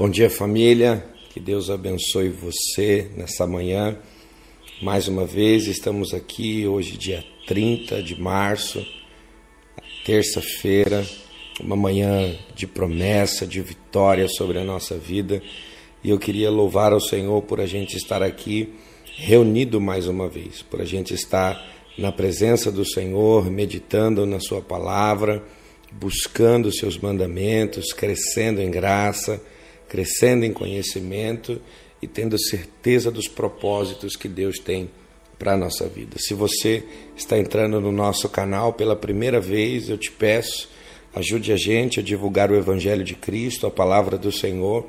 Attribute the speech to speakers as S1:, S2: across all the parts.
S1: Bom dia, família. Que Deus abençoe você nessa manhã. Mais uma vez, estamos aqui hoje, dia 30 de março, terça-feira, uma manhã de promessa, de vitória sobre a nossa vida. E eu queria louvar ao Senhor por a gente estar aqui reunido mais uma vez, por a gente estar na presença do Senhor, meditando na Sua palavra, buscando seus mandamentos, crescendo em graça crescendo em conhecimento e tendo certeza dos propósitos que Deus tem para a nossa vida. Se você está entrando no nosso canal pela primeira vez, eu te peço, ajude a gente a divulgar o Evangelho de Cristo, a palavra do Senhor.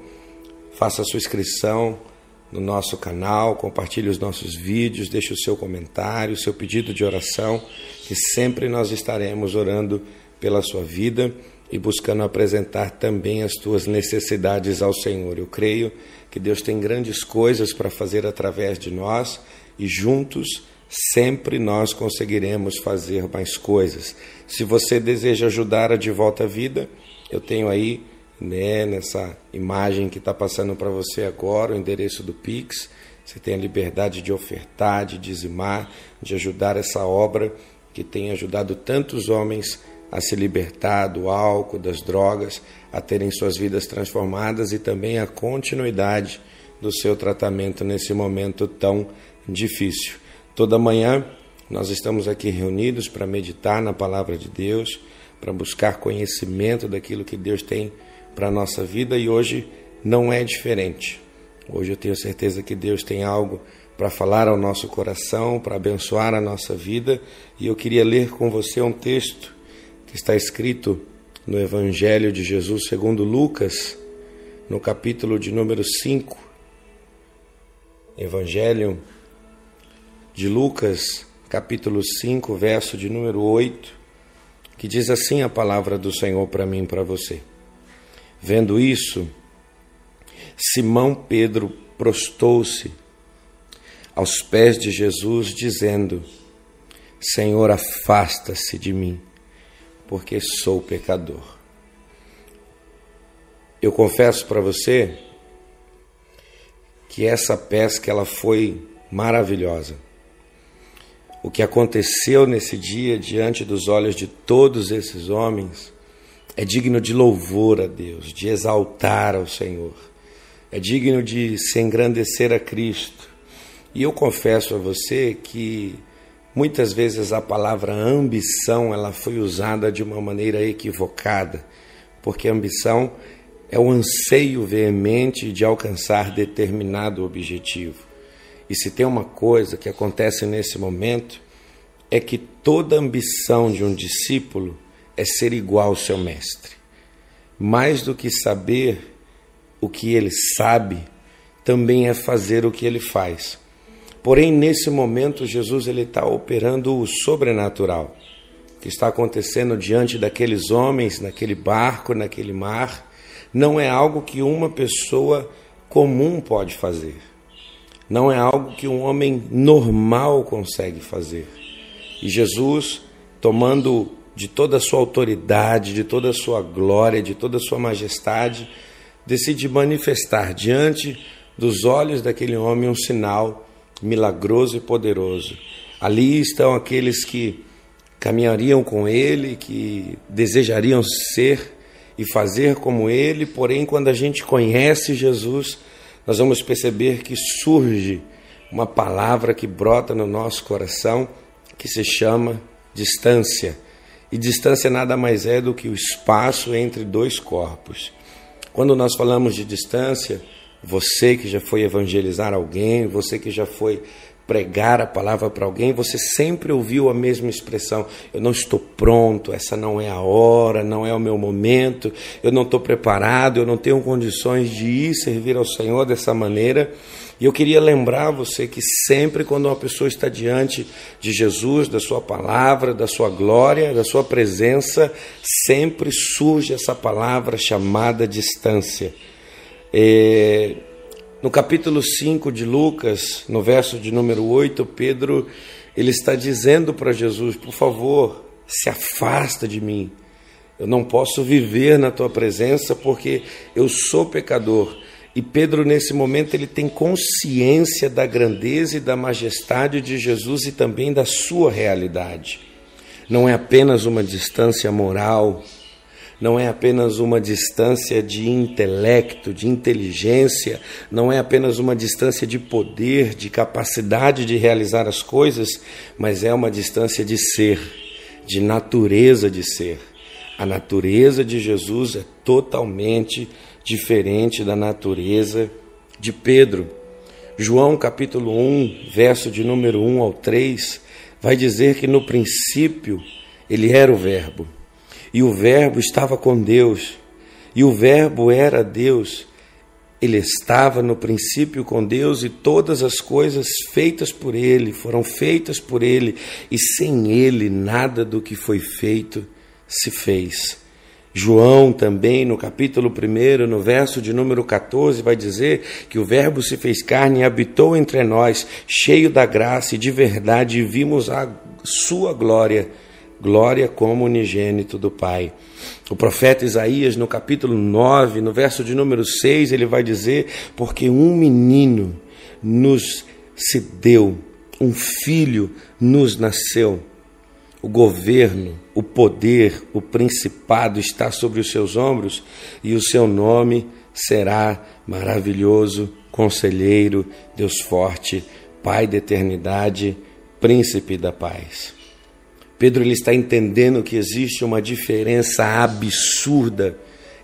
S1: Faça a sua inscrição no nosso canal, compartilhe os nossos vídeos, deixe o seu comentário, o seu pedido de oração, que sempre nós estaremos orando pela sua vida e buscando apresentar também as tuas necessidades ao Senhor. Eu creio que Deus tem grandes coisas para fazer através de nós e juntos sempre nós conseguiremos fazer mais coisas. Se você deseja ajudar a De Volta à Vida, eu tenho aí né, nessa imagem que está passando para você agora o endereço do Pix. Você tem a liberdade de ofertar, de dizimar, de ajudar essa obra que tem ajudado tantos homens a se libertar do álcool, das drogas, a terem suas vidas transformadas e também a continuidade do seu tratamento nesse momento tão difícil. Toda manhã nós estamos aqui reunidos para meditar na palavra de Deus, para buscar conhecimento daquilo que Deus tem para a nossa vida e hoje não é diferente. Hoje eu tenho certeza que Deus tem algo para falar ao nosso coração, para abençoar a nossa vida e eu queria ler com você um texto está escrito no Evangelho de Jesus segundo Lucas, no capítulo de número 5. Evangelho de Lucas, capítulo 5, verso de número 8, que diz assim a palavra do Senhor para mim e para você. Vendo isso, Simão Pedro prostou-se aos pés de Jesus, dizendo: Senhor, afasta-se de mim porque sou pecador. Eu confesso para você que essa pesca ela foi maravilhosa. O que aconteceu nesse dia diante dos olhos de todos esses homens é digno de louvor a Deus, de exaltar ao Senhor. É digno de se engrandecer a Cristo. E eu confesso a você que Muitas vezes a palavra ambição ela foi usada de uma maneira equivocada, porque ambição é o anseio veemente de alcançar determinado objetivo. E se tem uma coisa que acontece nesse momento, é que toda ambição de um discípulo é ser igual ao seu mestre. Mais do que saber o que ele sabe, também é fazer o que ele faz. Porém, nesse momento, Jesus ele está operando o sobrenatural que está acontecendo diante daqueles homens, naquele barco, naquele mar, não é algo que uma pessoa comum pode fazer. Não é algo que um homem normal consegue fazer. E Jesus, tomando de toda a sua autoridade, de toda a sua glória, de toda a sua majestade, decide manifestar diante dos olhos daquele homem um sinal milagroso e poderoso. Ali estão aqueles que caminhariam com ele, que desejariam ser e fazer como ele, porém, quando a gente conhece Jesus, nós vamos perceber que surge uma palavra que brota no nosso coração que se chama distância. E distância nada mais é do que o espaço entre dois corpos. Quando nós falamos de distância, você que já foi evangelizar alguém, você que já foi pregar a palavra para alguém, você sempre ouviu a mesma expressão: eu não estou pronto, essa não é a hora, não é o meu momento, eu não estou preparado, eu não tenho condições de ir servir ao Senhor dessa maneira. E eu queria lembrar você que sempre quando uma pessoa está diante de Jesus, da sua palavra, da sua glória, da sua presença, sempre surge essa palavra chamada distância. É, no capítulo 5 de Lucas, no verso de número 8, Pedro ele está dizendo para Jesus: por favor, se afasta de mim. Eu não posso viver na tua presença porque eu sou pecador. E Pedro, nesse momento, ele tem consciência da grandeza e da majestade de Jesus e também da sua realidade. Não é apenas uma distância moral, não é apenas uma distância de intelecto, de inteligência, não é apenas uma distância de poder, de capacidade de realizar as coisas, mas é uma distância de ser, de natureza de ser. A natureza de Jesus é totalmente diferente da natureza de Pedro. João capítulo 1, verso de número 1 ao 3, vai dizer que no princípio ele era o Verbo, e o Verbo estava com Deus, e o Verbo era Deus. Ele estava no princípio com Deus e todas as coisas feitas por Ele foram feitas por Ele, e sem Ele nada do que foi feito se fez. João também, no capítulo 1, no verso de número 14, vai dizer que o Verbo se fez carne e habitou entre nós, cheio da graça e de verdade, e vimos a sua glória, glória como unigênito do Pai. O profeta Isaías, no capítulo 9, no verso de número 6, ele vai dizer: Porque um menino nos se deu, um filho nos nasceu o governo, o poder, o principado está sobre os seus ombros e o seu nome será maravilhoso, conselheiro, Deus forte, Pai da eternidade, príncipe da paz. Pedro ele está entendendo que existe uma diferença absurda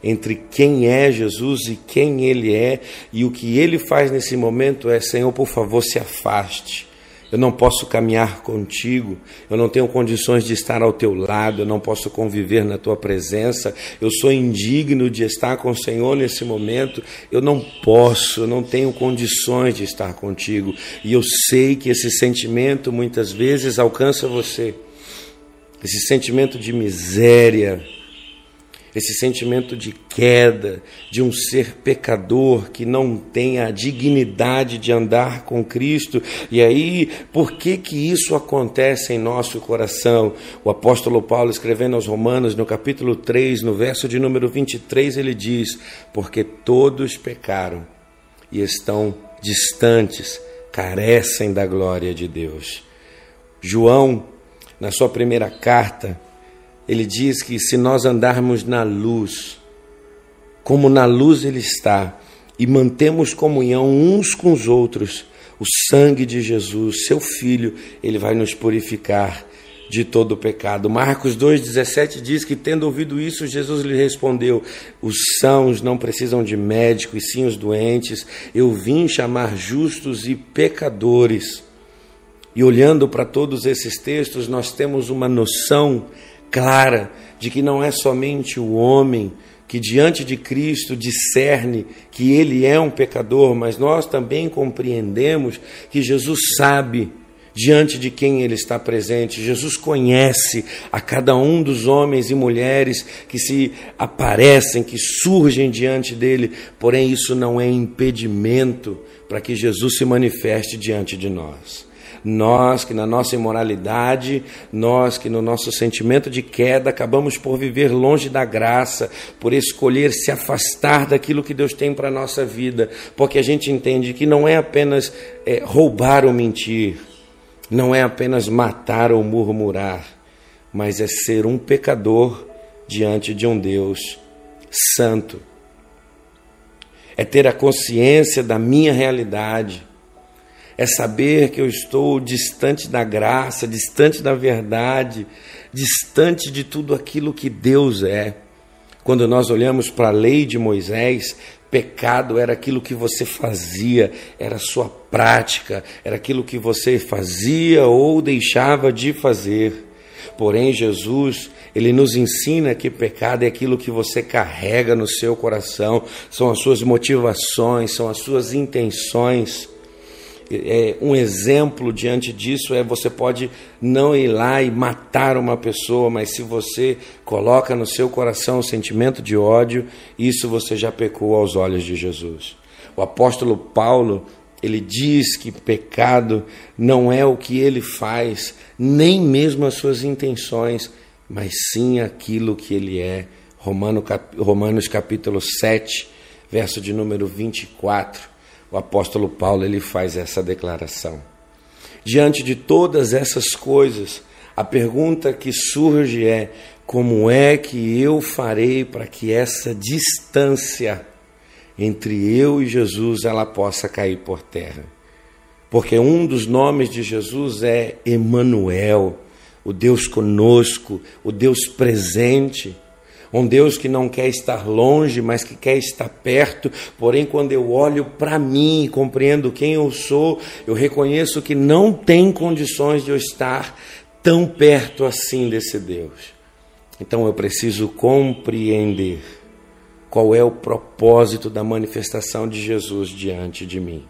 S1: entre quem é Jesus e quem ele é, e o que ele faz nesse momento é: Senhor, por favor, se afaste. Eu não posso caminhar contigo, eu não tenho condições de estar ao teu lado, eu não posso conviver na tua presença, eu sou indigno de estar com o Senhor nesse momento, eu não posso, eu não tenho condições de estar contigo. E eu sei que esse sentimento muitas vezes alcança você, esse sentimento de miséria, esse sentimento de queda, de um ser pecador que não tem a dignidade de andar com Cristo. E aí, por que que isso acontece em nosso coração? O apóstolo Paulo escrevendo aos Romanos no capítulo 3, no verso de número 23, ele diz: "Porque todos pecaram e estão distantes, carecem da glória de Deus." João, na sua primeira carta, ele diz que se nós andarmos na luz, como na luz ele está, e mantemos comunhão uns com os outros, o sangue de Jesus, seu Filho, ele vai nos purificar de todo o pecado. Marcos 2,17 diz que, tendo ouvido isso, Jesus lhe respondeu: Os sãos não precisam de médico, e sim os doentes. Eu vim chamar justos e pecadores. E olhando para todos esses textos, nós temos uma noção clara de que não é somente o homem que diante de Cristo discerne que ele é um pecador, mas nós também compreendemos que Jesus sabe diante de quem ele está presente. Jesus conhece a cada um dos homens e mulheres que se aparecem, que surgem diante dele, porém isso não é impedimento para que Jesus se manifeste diante de nós. Nós que na nossa imoralidade, nós que no nosso sentimento de queda acabamos por viver longe da graça, por escolher se afastar daquilo que Deus tem para a nossa vida, porque a gente entende que não é apenas é, roubar ou mentir, não é apenas matar ou murmurar, mas é ser um pecador diante de um Deus santo. É ter a consciência da minha realidade é saber que eu estou distante da graça, distante da verdade, distante de tudo aquilo que Deus é. Quando nós olhamos para a lei de Moisés, pecado era aquilo que você fazia, era sua prática, era aquilo que você fazia ou deixava de fazer. Porém, Jesus, ele nos ensina que pecado é aquilo que você carrega no seu coração, são as suas motivações, são as suas intenções é, um exemplo diante disso é você pode não ir lá e matar uma pessoa, mas se você coloca no seu coração o sentimento de ódio, isso você já pecou aos olhos de Jesus. O apóstolo Paulo, ele diz que pecado não é o que ele faz, nem mesmo as suas intenções. mas sim aquilo que ele é. Romanos capítulo 7, verso de número 24, o apóstolo Paulo ele faz essa declaração. Diante de todas essas coisas, a pergunta que surge é: como é que eu farei para que essa distância entre eu e Jesus ela possa cair por terra? Porque um dos nomes de Jesus é Emanuel, o Deus conosco, o Deus presente. Um Deus que não quer estar longe, mas que quer estar perto. Porém, quando eu olho para mim e compreendo quem eu sou, eu reconheço que não tem condições de eu estar tão perto assim desse Deus. Então eu preciso compreender qual é o propósito da manifestação de Jesus diante de mim.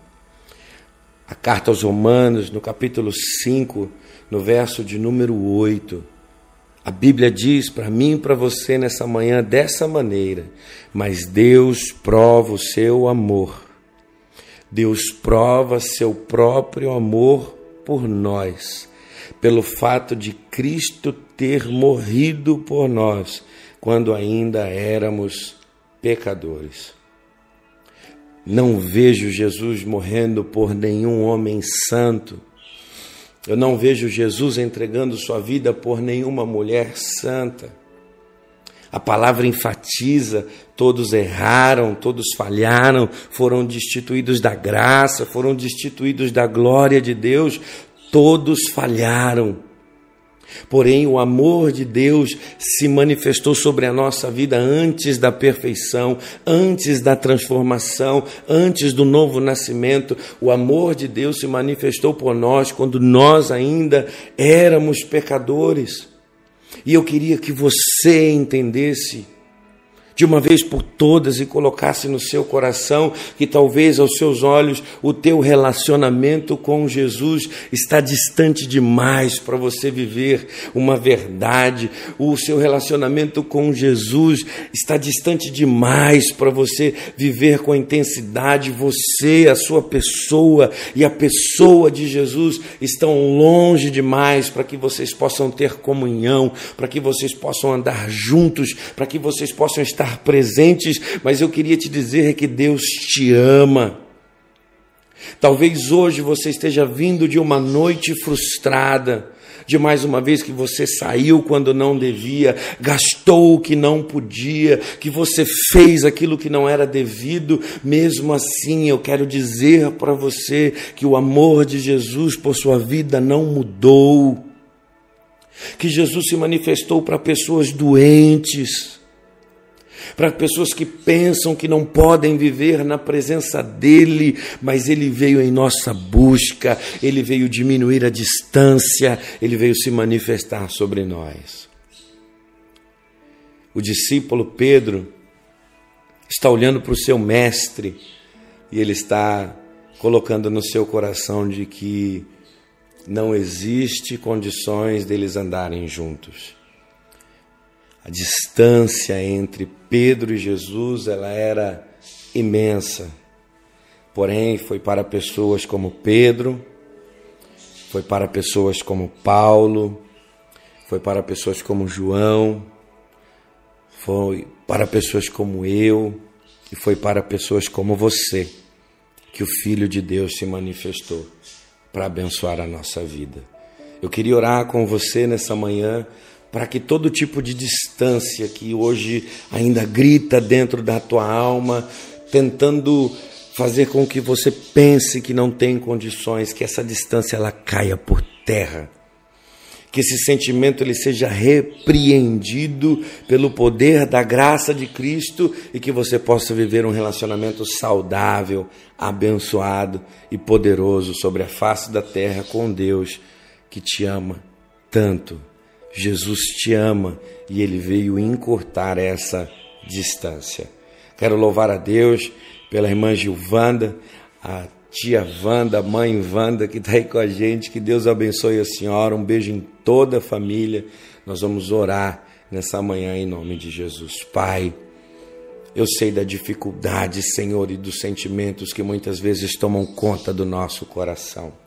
S1: A carta aos Romanos, no capítulo 5, no verso de número 8, a Bíblia diz para mim e para você nessa manhã dessa maneira: Mas Deus prova o seu amor. Deus prova seu próprio amor por nós, pelo fato de Cristo ter morrido por nós quando ainda éramos pecadores. Não vejo Jesus morrendo por nenhum homem santo eu não vejo Jesus entregando sua vida por nenhuma mulher santa. A palavra enfatiza: todos erraram, todos falharam, foram destituídos da graça, foram destituídos da glória de Deus, todos falharam. Porém, o amor de Deus se manifestou sobre a nossa vida antes da perfeição, antes da transformação, antes do novo nascimento. O amor de Deus se manifestou por nós quando nós ainda éramos pecadores. E eu queria que você entendesse de uma vez por todas e colocasse no seu coração que talvez aos seus olhos o teu relacionamento com Jesus está distante demais para você viver uma verdade. O seu relacionamento com Jesus está distante demais para você viver com intensidade. Você, a sua pessoa e a pessoa de Jesus estão longe demais para que vocês possam ter comunhão, para que vocês possam andar juntos, para que vocês possam estar estar presentes, mas eu queria te dizer que Deus te ama. Talvez hoje você esteja vindo de uma noite frustrada, de mais uma vez que você saiu quando não devia, gastou o que não podia, que você fez aquilo que não era devido, mesmo assim eu quero dizer para você que o amor de Jesus por sua vida não mudou. Que Jesus se manifestou para pessoas doentes, para pessoas que pensam que não podem viver na presença dele, mas ele veio em nossa busca, ele veio diminuir a distância, ele veio se manifestar sobre nós. O discípulo Pedro está olhando para o seu mestre e ele está colocando no seu coração de que não existe condições deles andarem juntos. A distância entre Pedro e Jesus ela era imensa. Porém, foi para pessoas como Pedro, foi para pessoas como Paulo, foi para pessoas como João, foi para pessoas como eu e foi para pessoas como você que o Filho de Deus se manifestou para abençoar a nossa vida. Eu queria orar com você nessa manhã para que todo tipo de distância que hoje ainda grita dentro da tua alma, tentando fazer com que você pense que não tem condições, que essa distância ela caia por terra. Que esse sentimento ele seja repreendido pelo poder da graça de Cristo e que você possa viver um relacionamento saudável, abençoado e poderoso sobre a face da terra com Deus que te ama tanto Jesus te ama e ele veio encurtar essa distância. Quero louvar a Deus pela irmã Gilvanda, a tia Wanda, a mãe Wanda que está aí com a gente. Que Deus abençoe a senhora. Um beijo em toda a família. Nós vamos orar nessa manhã em nome de Jesus. Pai, eu sei da dificuldade, Senhor, e dos sentimentos que muitas vezes tomam conta do nosso coração.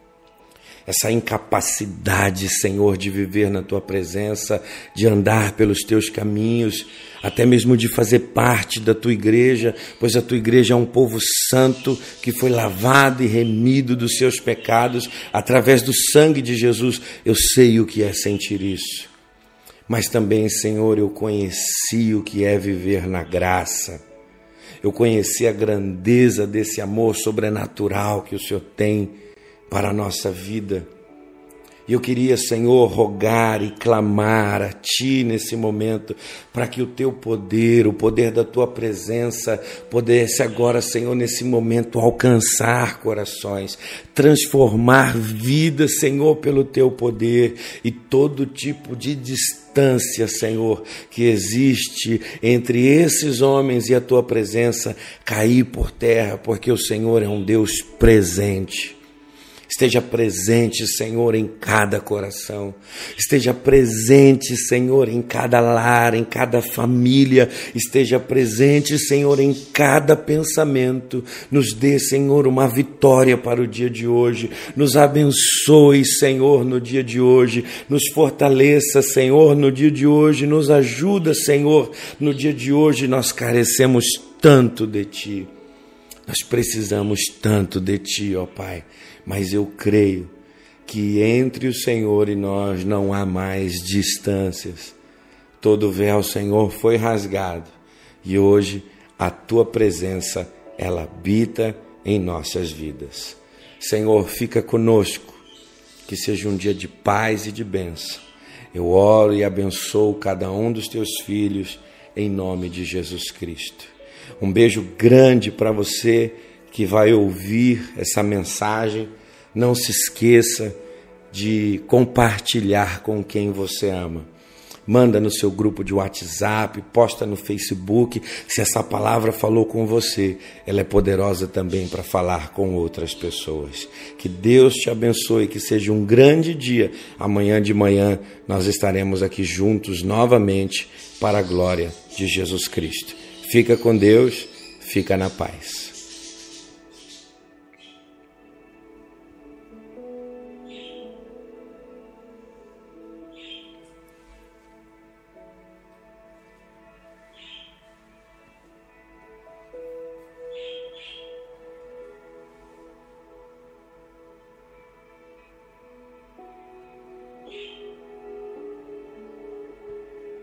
S1: Essa incapacidade, Senhor, de viver na tua presença, de andar pelos teus caminhos, até mesmo de fazer parte da tua igreja, pois a tua igreja é um povo santo que foi lavado e remido dos seus pecados através do sangue de Jesus. Eu sei o que é sentir isso. Mas também, Senhor, eu conheci o que é viver na graça. Eu conheci a grandeza desse amor sobrenatural que o Senhor tem para a nossa vida. E eu queria, Senhor, rogar e clamar a Ti nesse momento, para que o Teu poder, o poder da Tua presença, pudesse agora, Senhor, nesse momento alcançar corações, transformar vidas, Senhor, pelo Teu poder e todo tipo de distância, Senhor, que existe entre esses homens e a Tua presença, cair por terra, porque o Senhor é um Deus presente. Esteja presente, Senhor, em cada coração. Esteja presente, Senhor, em cada lar, em cada família. Esteja presente, Senhor, em cada pensamento. Nos dê, Senhor, uma vitória para o dia de hoje. Nos abençoe, Senhor, no dia de hoje. Nos fortaleça, Senhor, no dia de hoje. Nos ajuda, Senhor, no dia de hoje. Nós carecemos tanto de Ti. Nós precisamos tanto de Ti, ó Pai mas eu creio que entre o Senhor e nós não há mais distâncias. Todo véu, Senhor, foi rasgado e hoje a tua presença ela habita em nossas vidas. Senhor, fica conosco, que seja um dia de paz e de bênção. Eu oro e abençoo cada um dos teus filhos em nome de Jesus Cristo. Um beijo grande para você que vai ouvir essa mensagem não se esqueça de compartilhar com quem você ama. Manda no seu grupo de WhatsApp, posta no Facebook. Se essa palavra falou com você, ela é poderosa também para falar com outras pessoas. Que Deus te abençoe, que seja um grande dia. Amanhã de manhã nós estaremos aqui juntos novamente para a glória de Jesus Cristo. Fica com Deus, fica na paz.